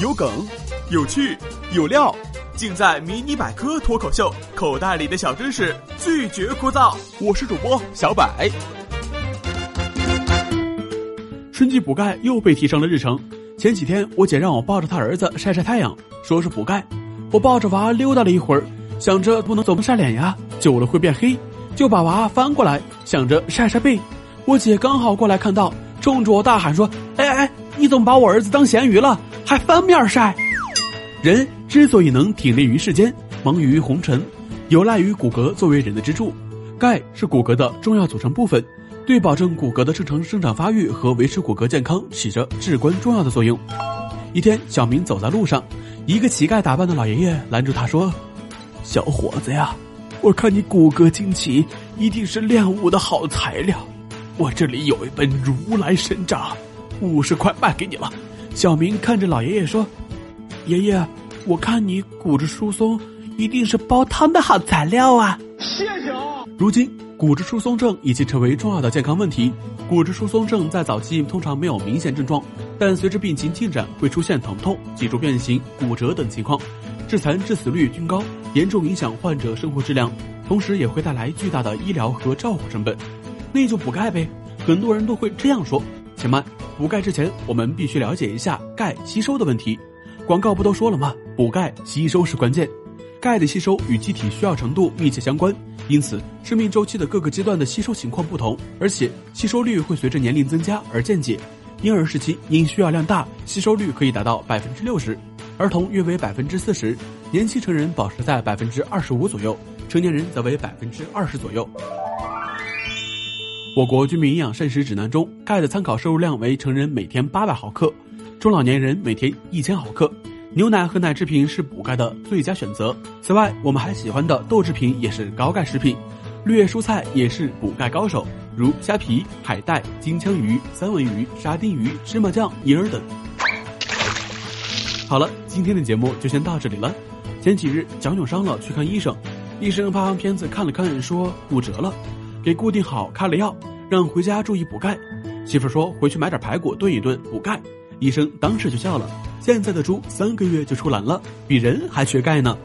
有梗，有趣，有料，尽在《迷你百科脱口秀》，口袋里的小知识拒绝枯燥。我是主播小柏。春季补钙又被提上了日程。前几天，我姐让我抱着她儿子晒晒太阳，说是补钙。我抱着娃溜达了一会儿，想着不能总晒脸呀，久了会变黑，就把娃翻过来，想着晒晒背。我姐刚好过来看到，冲着我大喊说：“哎哎，你怎么把我儿子当咸鱼了？还翻面晒？”人之所以能挺立于世间，忙于红尘，有赖于骨骼作为人的支柱。钙是骨骼的重要组成部分。对保证骨骼的正常生长发育和维持骨骼健康起着至关重要的作用。一天，小明走在路上，一个乞丐打扮的老爷爷拦住他说：“小伙子呀，我看你骨骼惊奇，一定是练武的好材料。我这里有一本《如来神掌》，五十块卖给你了。”小明看着老爷爷说：“爷爷，我看你骨质疏松，一定是煲汤的好材料啊。”谢谢啊。如今。骨质疏松症已经成为重要的健康问题。骨质疏松症在早期通常没有明显症状，但随着病情进展会出现疼痛、脊柱变形、骨折等情况，致残致死率均高，严重影响患者生活质量，同时也会带来巨大的医疗和照护成本。那就补钙呗，很多人都会这样说。且慢，补钙之前我们必须了解一下钙吸收的问题。广告不都说了吗？补钙吸收是关键。钙的吸收与机体需要程度密切相关。因此，生命周期的各个阶段的吸收情况不同，而且吸收率会随着年龄增加而渐减。婴儿时期因需要量大，吸收率可以达到百分之六十，儿童约为百分之四十，年轻成人保持在百分之二十五左右，成年人则为百分之二十左右。我国居民营养膳食指南中，钙的参考摄入量为成人每天八百毫克，中老年人每天一千毫克。牛奶和奶制品是补钙的最佳选择。此外，我们还喜欢的豆制品也是高钙食品，绿叶蔬菜也是补钙高手，如虾皮、海带、金枪鱼、三文鱼、沙丁鱼、芝麻酱、银耳等。好了，今天的节目就先到这里了。前几日脚扭伤了，去看医生，医生拍完片子看了看，说骨折了，给固定好，开了药，让回家注意补钙。媳妇说回去买点排骨炖一炖补钙。医生当时就笑了。现在的猪三个月就出栏了，比人还缺钙呢。